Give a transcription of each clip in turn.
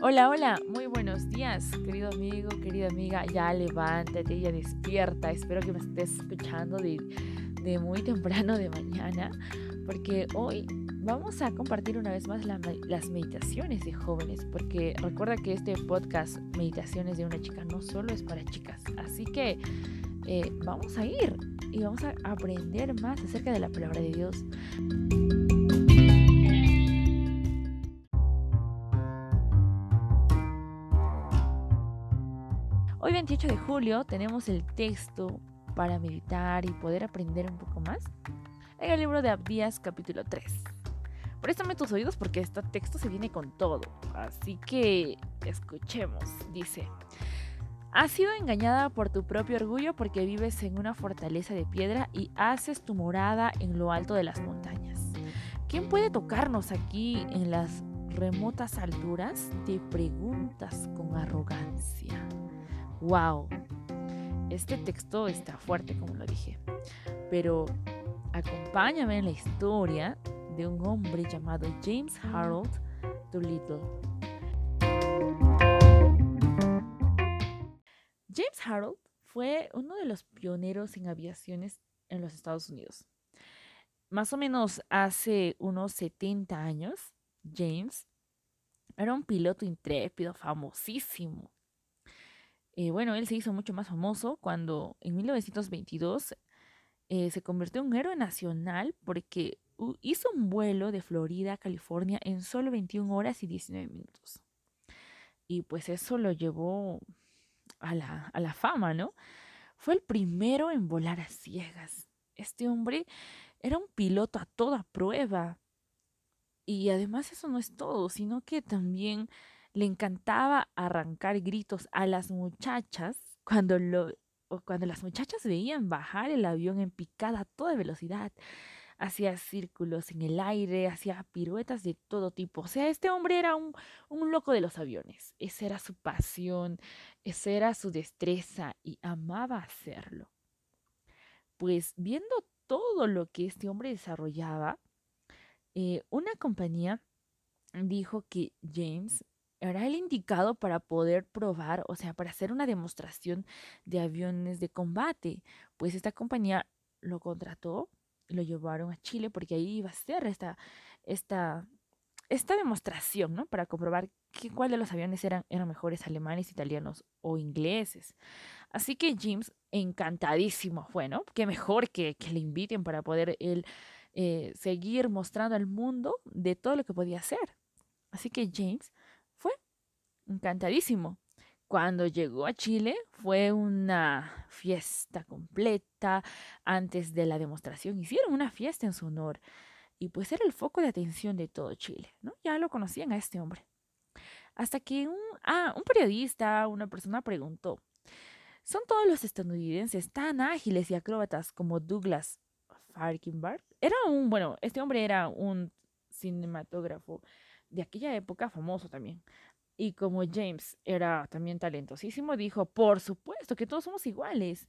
Hola, hola, muy buenos días, querido amigo, querida amiga. Ya levántate, ya despierta. Espero que me estés escuchando de, muy temprano de mañana, porque hoy vamos a compartir una vez más las meditaciones de jóvenes, porque recuerda que este podcast, Meditaciones de una chica, no solo es para chicas. Así que eh, vamos a ir y vamos a aprender más acerca de la palabra de Dios. 28 de julio tenemos el texto para meditar y poder aprender un poco más en el libro de Abdías capítulo 3. Préstame tus oídos porque este texto se viene con todo, así que escuchemos. Dice, Has sido engañada por tu propio orgullo porque vives en una fortaleza de piedra y haces tu morada en lo alto de las montañas. ¿Quién puede tocarnos aquí en las remotas alturas? Te preguntas con arrogancia. ¡Wow! Este texto está fuerte, como lo dije. Pero acompáñame en la historia de un hombre llamado James Harold Doolittle. James Harold fue uno de los pioneros en aviaciones en los Estados Unidos. Más o menos hace unos 70 años, James era un piloto intrépido, famosísimo. Eh, bueno, él se hizo mucho más famoso cuando en 1922 eh, se convirtió en un héroe nacional porque hizo un vuelo de Florida a California en solo 21 horas y 19 minutos. Y pues eso lo llevó a la, a la fama, ¿no? Fue el primero en volar a ciegas. Este hombre era un piloto a toda prueba. Y además eso no es todo, sino que también le encantaba arrancar gritos a las muchachas cuando, lo, cuando las muchachas veían bajar el avión en picada a toda velocidad. Hacía círculos en el aire, hacía piruetas de todo tipo. O sea, este hombre era un, un loco de los aviones. Esa era su pasión, esa era su destreza y amaba hacerlo. Pues viendo todo lo que este hombre desarrollaba, eh, una compañía dijo que James era el indicado para poder probar, o sea, para hacer una demostración de aviones de combate. Pues esta compañía lo contrató, lo llevaron a Chile porque ahí iba a ser esta, esta, esta demostración, ¿no? Para comprobar que, cuál de los aviones eran, eran mejores, alemanes, italianos o ingleses. Así que James, encantadísimo fue, ¿no? Qué mejor que, que le inviten para poder él eh, seguir mostrando al mundo de todo lo que podía hacer. Así que James encantadísimo. Cuando llegó a Chile fue una fiesta completa. Antes de la demostración hicieron una fiesta en su honor y pues era el foco de atención de todo Chile. Ya lo conocían a este hombre. Hasta que un, ah, un periodista, una persona preguntó, ¿son todos los estadounidenses tan ágiles y acróbatas como Douglas Farkenberg? Era un, bueno, este hombre era un cinematógrafo de aquella época famoso también. Y como James era también talentosísimo, dijo, por supuesto que todos somos iguales.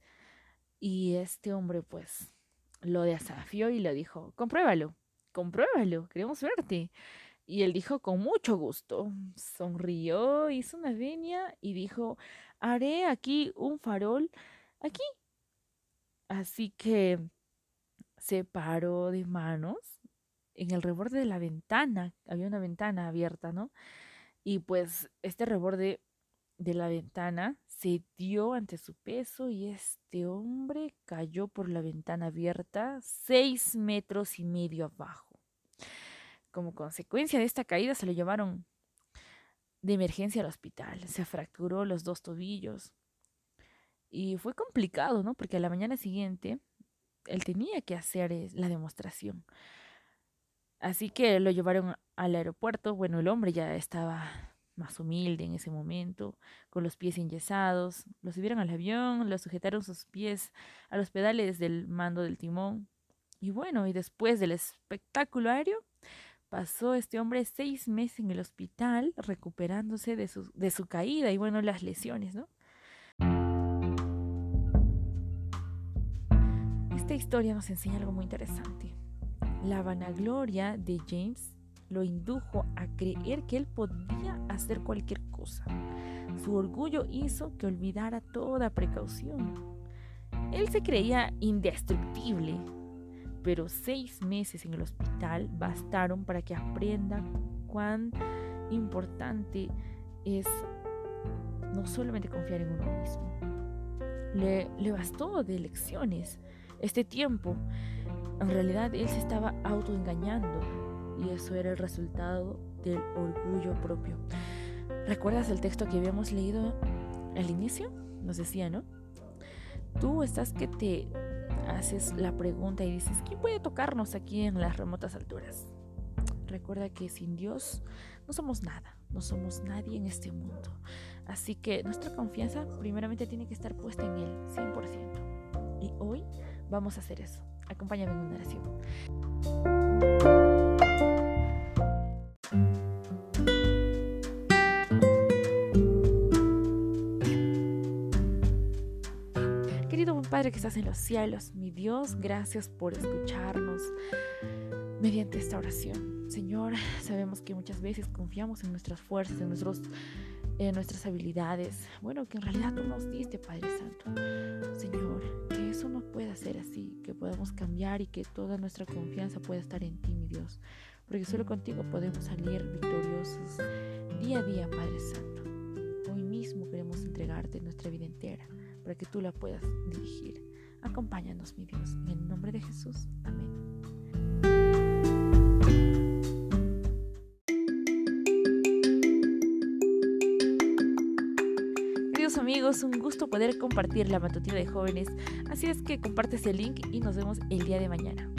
Y este hombre pues lo desafió y le dijo, compruébalo, compruébalo, queremos verte. Y él dijo, con mucho gusto. Sonrió, hizo una venia y dijo, haré aquí un farol, aquí. Así que se paró de manos en el reborde de la ventana, había una ventana abierta, ¿no? Y pues este reborde de la ventana se dio ante su peso y este hombre cayó por la ventana abierta seis metros y medio abajo. Como consecuencia de esta caída se lo llevaron de emergencia al hospital. Se fracturó los dos tobillos. Y fue complicado, ¿no? Porque a la mañana siguiente él tenía que hacer la demostración. Así que lo llevaron al aeropuerto. Bueno, el hombre ya estaba más humilde en ese momento, con los pies enyesados. Lo subieron al avión, lo sujetaron sus pies a los pedales del mando del timón. Y bueno, y después del espectáculo aéreo, pasó este hombre seis meses en el hospital recuperándose de su, de su caída y bueno, las lesiones, ¿no? Esta historia nos enseña algo muy interesante. La vanagloria de James lo indujo a creer que él podía hacer cualquier cosa. Su orgullo hizo que olvidara toda precaución. Él se creía indestructible, pero seis meses en el hospital bastaron para que aprenda cuán importante es no solamente confiar en uno mismo. Le, le bastó de lecciones este tiempo. En realidad él se estaba autoengañando y eso era el resultado del orgullo propio. ¿Recuerdas el texto que habíamos leído al inicio? Nos decía, ¿no? Tú estás que te haces la pregunta y dices, ¿quién puede tocarnos aquí en las remotas alturas? Recuerda que sin Dios no somos nada, no somos nadie en este mundo. Así que nuestra confianza primeramente tiene que estar puesta en Él, 100%. Y hoy vamos a hacer eso. Acompáñame en una oración. Padre que estás en los cielos, mi Dios, gracias por escucharnos mediante esta oración. Señor, sabemos que muchas veces confiamos en nuestras fuerzas, en, nuestros, en nuestras habilidades. Bueno, que en realidad tú nos diste, Padre Santo. Señor, no pueda ser así, que podamos cambiar y que toda nuestra confianza pueda estar en ti, mi Dios. Porque solo contigo podemos salir victoriosos día a día, Padre Santo. Hoy mismo queremos entregarte nuestra vida entera para que tú la puedas dirigir. Acompáñanos, mi Dios, en el nombre de Jesús. Amén. Amigos, un gusto poder compartir la matutina de jóvenes. Así es que compartes el link y nos vemos el día de mañana.